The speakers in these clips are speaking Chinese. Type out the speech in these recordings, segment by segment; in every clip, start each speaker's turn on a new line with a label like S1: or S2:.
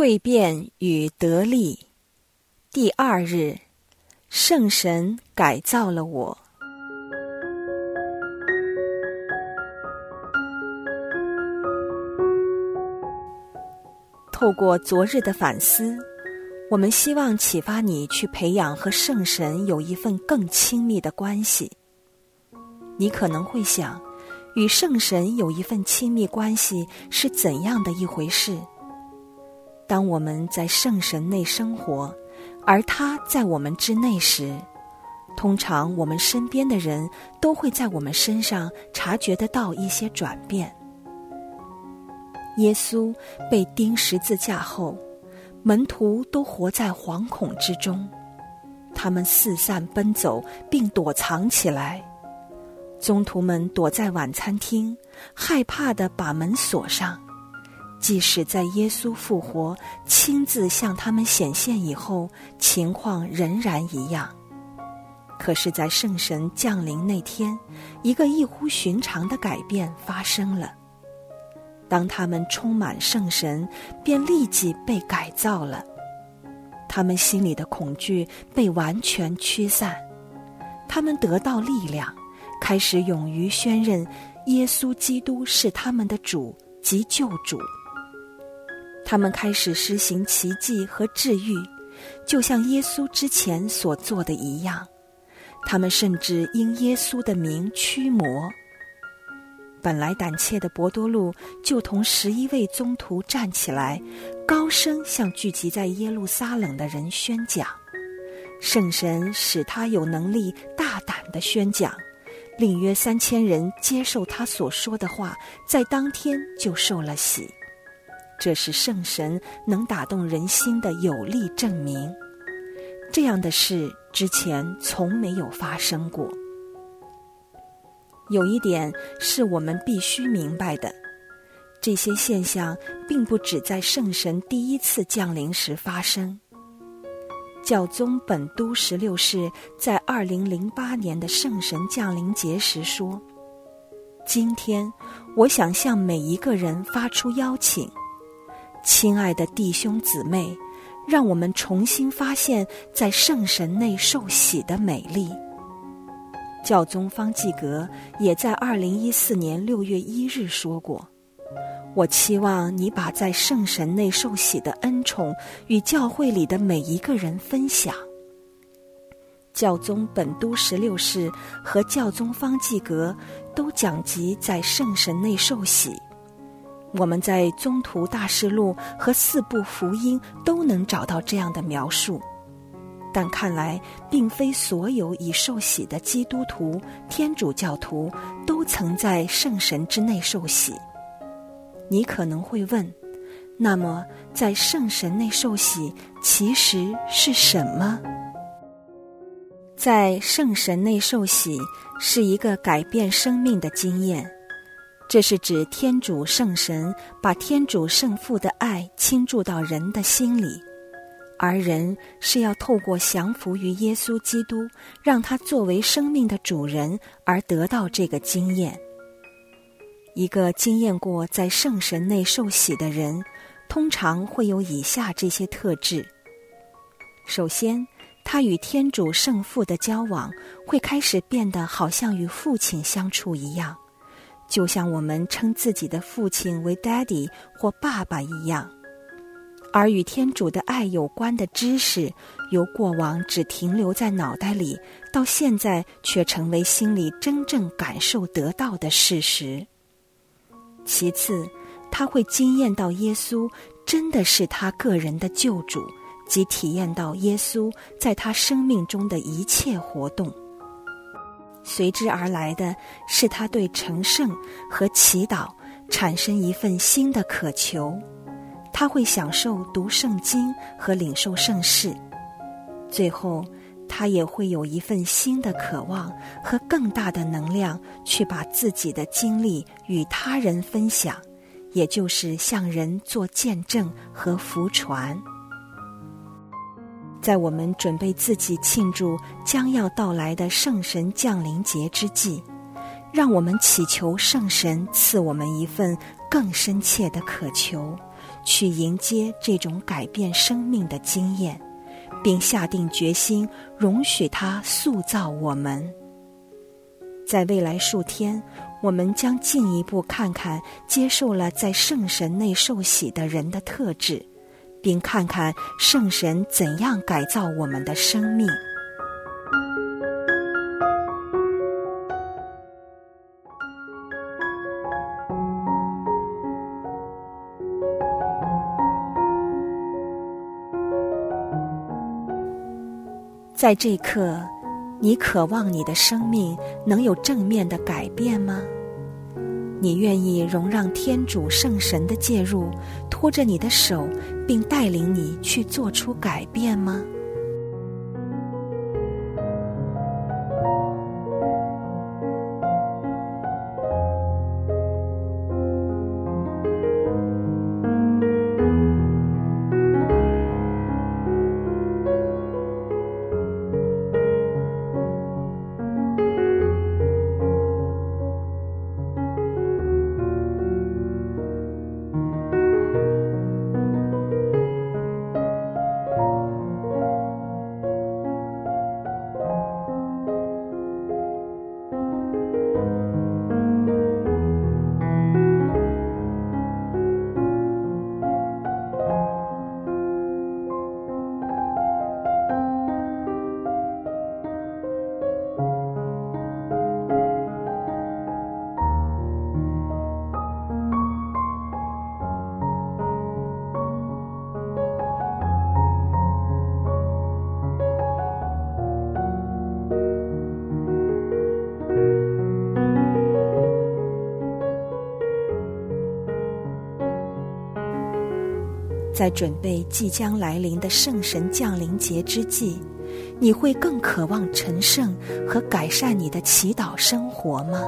S1: 蜕变与得力，第二日，圣神改造了我。透过昨日的反思，我们希望启发你去培养和圣神有一份更亲密的关系。你可能会想，与圣神有一份亲密关系是怎样的一回事？当我们在圣神内生活，而他在我们之内时，通常我们身边的人都会在我们身上察觉得到一些转变。耶稣被钉十字架后，门徒都活在惶恐之中，他们四散奔走并躲藏起来，宗徒们躲在晚餐厅，害怕的把门锁上。即使在耶稣复活、亲自向他们显现以后，情况仍然一样。可是，在圣神降临那天，一个异乎寻常的改变发生了。当他们充满圣神，便立即被改造了。他们心里的恐惧被完全驱散，他们得到力量，开始勇于宣认耶稣基督是他们的主及救主。他们开始施行奇迹和治愈，就像耶稣之前所做的一样。他们甚至因耶稣的名驱魔。本来胆怯的博多禄就同十一位宗徒站起来，高声向聚集在耶路撒冷的人宣讲。圣神使他有能力大胆的宣讲，令约三千人接受他所说的话，在当天就受了洗。这是圣神能打动人心的有力证明。这样的事之前从没有发生过。有一点是我们必须明白的：这些现象并不只在圣神第一次降临时发生。教宗本都十六世在二零零八年的圣神降临节时说：“今天，我想向每一个人发出邀请。”亲爱的弟兄姊妹，让我们重新发现，在圣神内受洗的美丽。教宗方济格也在二零一四年六月一日说过：“我期望你把在圣神内受洗的恩宠与教会里的每一个人分享。”教宗本都十六世和教宗方济格都讲及在圣神内受洗。我们在《宗徒大事录》和四部福音都能找到这样的描述，但看来并非所有已受洗的基督徒、天主教徒都曾在圣神之内受洗。你可能会问：那么，在圣神内受洗其实是什么？在圣神内受洗是一个改变生命的经验。这是指天主圣神把天主圣父的爱倾注到人的心里，而人是要透过降服于耶稣基督，让他作为生命的主人而得到这个经验。一个经验过在圣神内受洗的人，通常会有以下这些特质：首先，他与天主圣父的交往会开始变得好像与父亲相处一样。就像我们称自己的父亲为 “daddy” 或爸爸一样，而与天主的爱有关的知识，由过往只停留在脑袋里，到现在却成为心里真正感受得到的事实。其次，他会惊艳到耶稣真的是他个人的救主，及体验到耶稣在他生命中的一切活动。随之而来的是他对成圣和祈祷产生一份新的渴求，他会享受读圣经和领受圣事，最后他也会有一份新的渴望和更大的能量去把自己的经历与他人分享，也就是向人做见证和福传。在我们准备自己庆祝将要到来的圣神降临节之际，让我们祈求圣神赐我们一份更深切的渴求，去迎接这种改变生命的经验，并下定决心容许它塑造我们。在未来数天，我们将进一步看看接受了在圣神内受洗的人的特质，并看看圣神怎样改造我们的生命。在这一刻，你渴望你的生命能有正面的改变吗？你愿意容让天主圣神的介入，拖着你的手，并带领你去做出改变吗？在准备即将来临的圣神降临节之际，你会更渴望成圣和改善你的祈祷生活吗？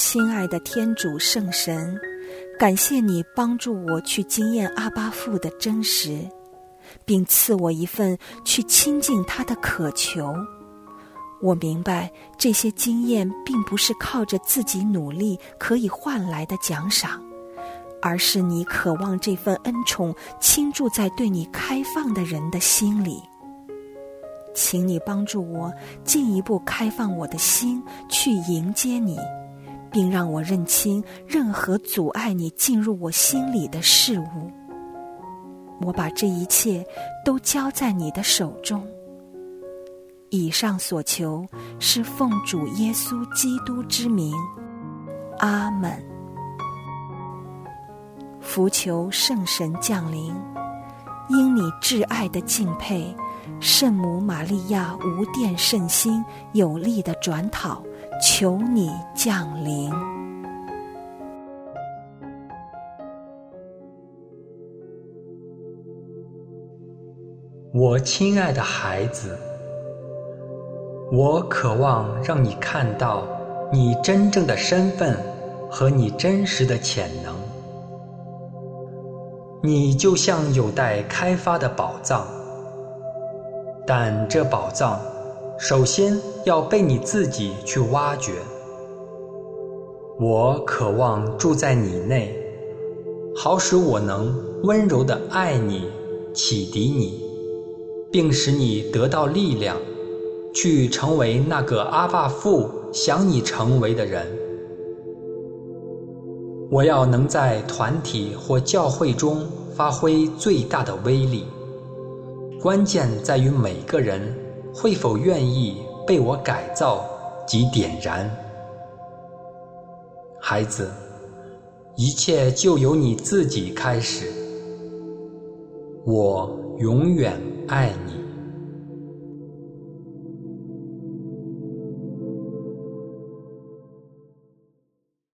S1: 亲爱的天主圣神，感谢你帮助我去经验阿巴父的真实，并赐我一份去亲近他的渴求。我明白这些经验并不是靠着自己努力可以换来的奖赏，而是你渴望这份恩宠倾注在对你开放的人的心里。请你帮助我进一步开放我的心，去迎接你。并让我认清任何阻碍你进入我心里的事物。我把这一切都交在你的手中。以上所求是奉主耶稣基督之名，阿门。福求圣神降临，因你挚爱的敬佩，圣母玛利亚无电圣心有力的转讨。求你降临，
S2: 我亲爱的孩子，我渴望让你看到你真正的身份和你真实的潜能。你就像有待开发的宝藏，但这宝藏首先要被你自己去挖掘。我渴望住在你内，好使我能温柔地爱你、启迪你，并使你得到力量，去成为那个阿爸父想你成为的人。我要能在团体或教会中发挥最大的威力，关键在于每个人会否愿意被我改造及点燃。孩子，一切就由你自己开始。我永远爱你。